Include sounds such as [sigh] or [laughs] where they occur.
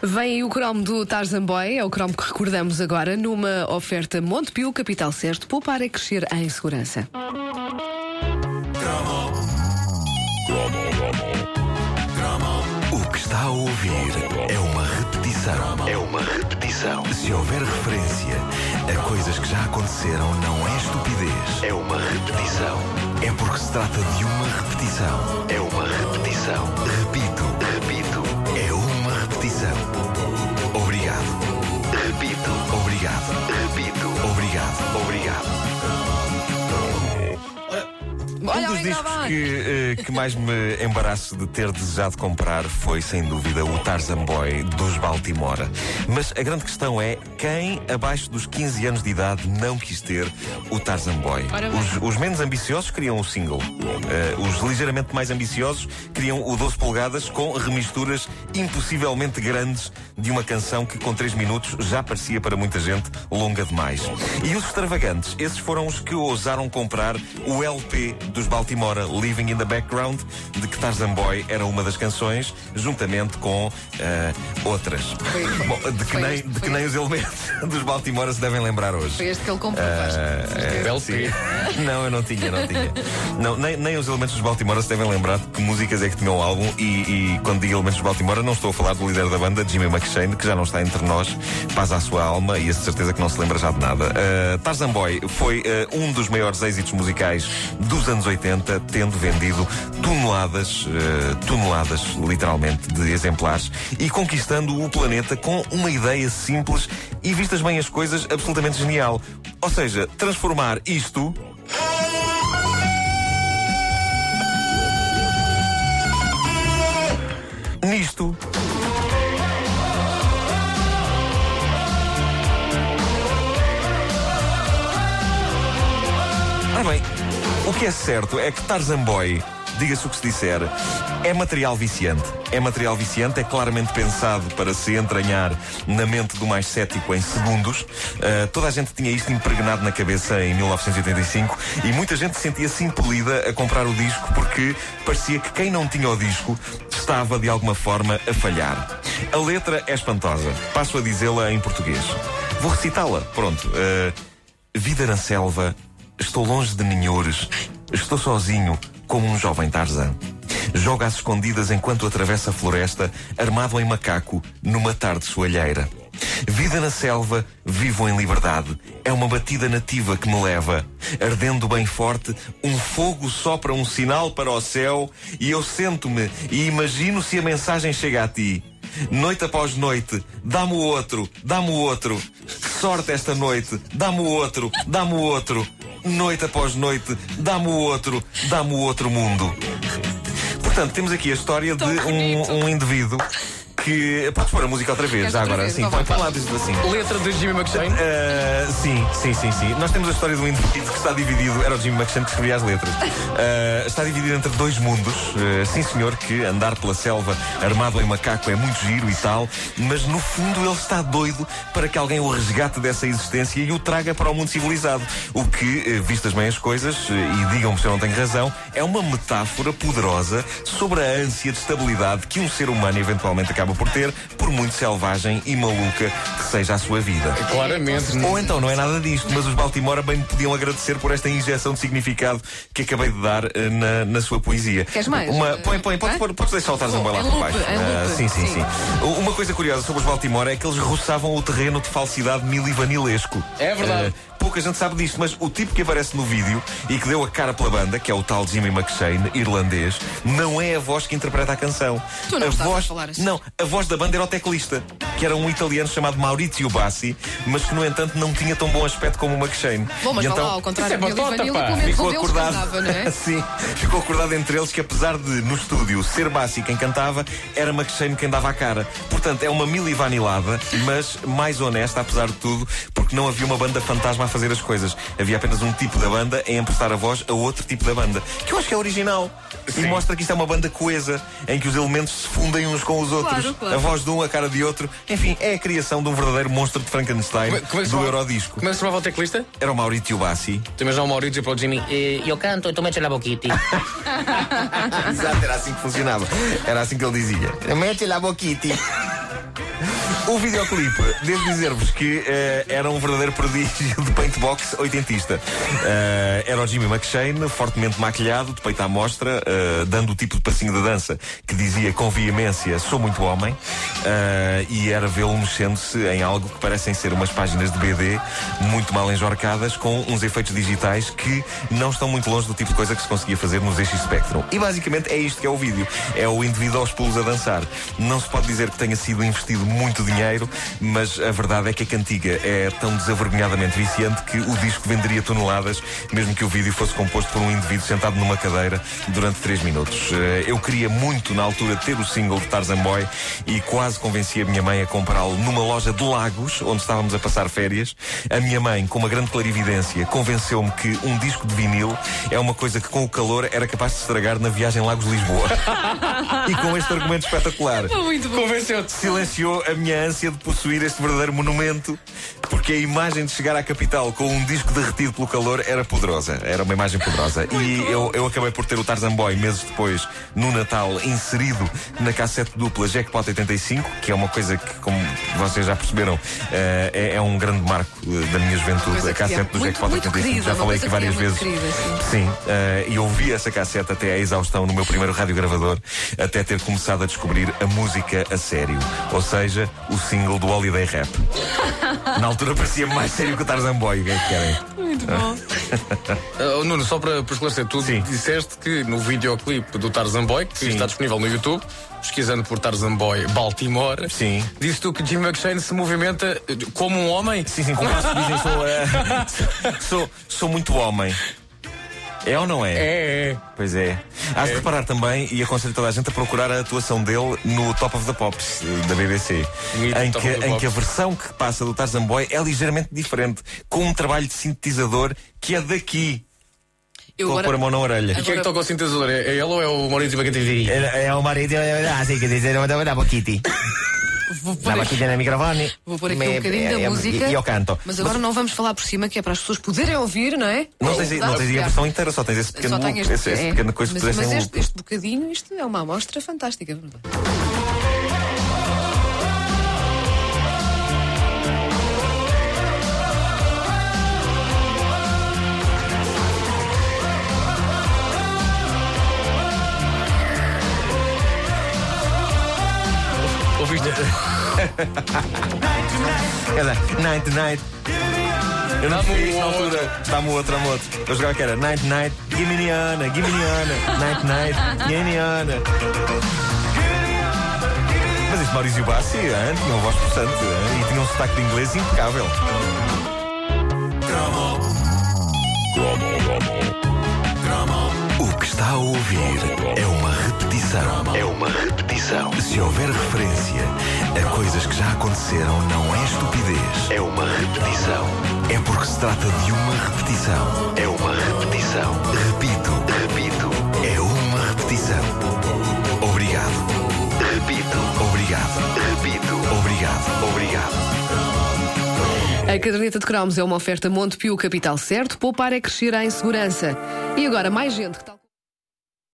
Vem aí o cromo do Tarzan Boy, é o cromo que recordamos agora numa oferta Montepio, capital certo, poupar é crescer em segurança. O que está a ouvir é uma repetição. É uma repetição. Se houver referência a coisas que já aconteceram, não é estupidez. É uma repetição. É porque se trata de uma repetição. É uma repetição. Repito. É uma discos vai. que, eh, que mais me embaraço de ter desejado comprar foi, sem dúvida, o Tarzan Boy dos Baltimora. Mas a grande questão é quem, abaixo dos 15 anos de idade, não quis ter o Tarzan Boy? Os, os menos ambiciosos queriam o single. Eh, os ligeiramente mais ambiciosos queriam o 12 polegadas com remisturas impossivelmente grandes de uma canção que, com 3 minutos, já parecia para muita gente longa demais. E os extravagantes, esses foram os que ousaram comprar o LP dos Baltimora, Living in the Background, de que Tarzan Boy era uma das canções, juntamente com eh, outras. [laughs] Bom, de que, nem, este- de que nem os elementos [laughs] dos Baltimora se devem lembrar hoje. Foi este que ele comprou, Vasco. Eh, LP. Não, eu não tinha, não tinha. Não, nem, nem os elementos dos Baltimora se devem lembrar de que músicas é que tinham o álbum. E, e quando digo elementos dos Baltimora, não estou a falar do líder da banda, Jimmy McShane, que já não está entre nós, paz à sua alma e a certeza que não se lembra já de nada. Uh, Tarzan Boy foi uh, um dos maiores êxitos musicais dos anos 80, tendo vendido toneladas, uh, toneladas, literalmente, de exemplares e conquistando o planeta com uma ideia simples e, vistas bem as coisas, absolutamente genial. Ou seja, transformar isto nisto. Ora bem, o que é certo é que Tarzan Boy, diga-se o que se disser, é material viciante. É material viciante, é claramente pensado para se entranhar na mente do mais cético em segundos. Uh, toda a gente tinha isto impregnado na cabeça em 1985 e muita gente sentia-se impelida a comprar o disco porque parecia que quem não tinha o disco estava de alguma forma a falhar. A letra é espantosa. Passo a dizê-la em português. Vou recitá-la. Pronto. Uh, Vida na selva, estou longe de ninhures, estou sozinho como um jovem Tarzan. Joga às escondidas enquanto atravessa a floresta, armado em macaco, numa tarde soalheira. Vida na selva, vivo em liberdade. É uma batida nativa que me leva. Ardendo bem forte, um fogo sopra um sinal para o céu e eu sento-me e imagino se a mensagem chega a ti. Noite após noite, dá-me o outro, dá-me o outro. Que sorte esta noite, dá-me o outro, dá-me o outro. Noite após noite, dá-me o outro, dá-me o outro mundo. Portanto, temos aqui a história de bonito. um, um indivíduo que. Podes pôr a música outra vez, já agora? vez? Sim, Então põe para lá, diz assim. Letra de Jimmy McShane. Uh, sim, sim, sim, sim. Nós temos a história de um indivíduo que está dividido. Era o Jimmy McShane que escrevia as letras. Uh, [laughs] está dividido entre dois mundos. Uh, sim, senhor, que andar pela selva armado em macaco é muito giro e tal, mas no fundo ele está doido para que alguém o resgate dessa existência e o traga para o mundo civilizado. O que, uh, vistas bem as coisas, uh, e digam-me se eu não tenho razão, é uma metáfora poderosa sobre a ânsia de estabilidade que um ser humano eventualmente acaba por ter, por muito selvagem e maluca que seja a sua vida. Claramente. Ou então não é nada disto, mas os Baltimora bem me podiam agradecer por esta injeção de significado que acabei de dar eh, na, na sua poesia. Queres mais? Uma, põe, põe, podes, Hã? pôr- podes deixar o Tarzan Boy lá Em por baixo. Ah, sim, sim, Sim. sim. Uma coisa curiosa sobre os Baltimora é que eles roçavam o terreno de falsidade milivanilesco. É verdade. Ah, pouca gente sabe disto, mas o tipo que aparece no vídeo e que deu a cara pela banda, que é o tal Jimmy McShane, irlandês, não é a voz que interpreta a canção. Tu não a estavas a voz, falar assim. Não, a voz da banda era o teclista, que era um italiano chamado Maurizio Bassi, mas que, no entanto, não tinha tão bom aspecto como o McShane. Bom, mas E então, lá, ao contrário é batota, pelo menos Ficou acordado. cantava, não é? [laughs] Sim, ficou acordado entre eles que apesar de no estúdio ser Bassi quem cantava, era McShane quem dava a cara. Portanto, é uma mili vanilada, mas mais honesta apesar de tudo, porque não havia uma banda fantasma a fazer as coisas. Havia apenas um tipo da banda a emprestar a voz a outro tipo da banda. Que eu acho que é original. E mostra que isto é uma banda coesa, em que os elementos se fundem uns com os outros. Claro, claro. A voz de um, a cara de outro. Enfim, é a criação de um verdadeiro monstro de Frankenstein Como é- como é do Eurodisco. Como é que se chamava o teclista? Era o Maurizio Bassi. Tu imaginas o Maurício para o Jimmy. Eh, io canto e tu metti la boquiti. [laughs] Exato, era assim que funcionava. Era assim que ele dizia. Mete lá boquiti. O videoclipe, devo dizer-vos que eh, era um verdadeiro prodígio de paintbox oitentista. Eh, era o Jimmy McShane, fortemente maquilhado, de peito à mostra, eh, dando o tipo de passinho de dança que dizia com veemência: Sou muito homem. E era vê-lo mexendo-se em algo que parecem ser umas páginas de BD muito mal enjorcadas, com uns efeitos digitais que não estão muito longe do tipo de coisa que se conseguia fazer no ZX Spectrum. E basicamente é isto que é o vídeo: é o indivíduo aos pulos a dançar. Não se pode dizer que tenha sido investido muito dinheiro, mas a verdade é que a cantiga é tão desavergonhadamente viciante que o disco venderia toneladas, mesmo que o vídeo fosse composto por um indivíduo sentado numa cadeira durante 3 minutos. Eh, Eu queria muito, na altura, ter o single de Tarzan Boy e quase convenci a minha mãe a comprá-lo numa loja de Lagos, onde estávamos a passar férias. A minha mãe, com uma grande clarividência, convenceu-me que um disco de vinil é uma coisa que com o calor era capaz de estragar na viagem Lagos-Lisboa. [laughs] e com este argumento espetacular. Convenceu-te. Silenciou a minha ânsia de possuir este verdadeiro monumento, porque a imagem de chegar à capital com um disco derretido pelo calor era poderosa. Era uma imagem poderosa. e eu, eu acabei por ter o Tarzan Boy meses depois, no Natal, inserido na cassete dupla Jackpot 85, que é uma coisa que, como vocês já perceberam, eh, é, é um grande marco eh, da minha juventude. A é cassete do muito- Jackpot muito 85. querida, já falei aqui várias que é vezes. querida, sim. Sim, eh, e ouvi essa cassete até à exaustão no meu primeiro radiogravador, até ter começado a descobrir a música a sério. Ou seja, o single do Holiday Rap. Na altura parecia mais sério que o Tarzan Boy. O que é que querem? Muito bom. Uh, [laughs] Nuno, só para, para esclarecer, tu Sim. disseste que no videoclipe do Tarzan Boy, que Sim. está disponível no YouTube, pesquisando por Tarzan Boy Baltimore, Sim. disse tu que Jim McShane se movimenta eh, como um homem? Sim, sim, como que dizem, sou, eh, [laughs] sou, sou muito homem. É ou não é? É, é. Pois é. Hás de reparar também, e aconselho toda a gente a procurar a atuação dele no Top of the Pops eh, da BBC. Mítico Em que, em que a versão que passa do Tarzan Boy é ligeiramente diferente, com um trabalho de sintetizador que é daqui. Eu Estou a pôr a mão na orelha. E quem é que Agora- toca o sintetizador? É, é ele ou é o Maurício Bacantivi? É, é o marido, assim que dizer, da Kitty. Vou Dava aqui, no microfone. vou pôr aqui Me- um bocadinho da é- é- música. E eu canto. Mas agora não vamos falar por cima, que é para as pessoas poderem ouvir, não é? Não tens, não tens a versão inteira, só tens esse pequeno Só este, esse, esse é. pequeno coisa que mas, puseste mas este, este bocadinho, isto é uma amostra fantástica. Dizer, night night. Eu não fiz na altura. Dá-me outra moto. Eu jogava que era night night, gimme niana, gimme niana, night night, gimme niana. Mas este Maurício Bassi tinha uma voz possante hein, e tinha um sotaque de inglês impecável. O que a ouvir é uma repetição. É uma repetição. Se houver referência a coisas que já aconteceram, não é estupidez. É uma repetição. É porque se trata de uma repetição. É uma repetição. Repito, repito. É uma repetição. Obrigado. Repito. Obrigado. Repito. Obrigado. Obrigado. A caderneta de cromos é uma oferta Montepio Capital Certo. Poupar é crescer em segurança. E agora, mais gente que tal.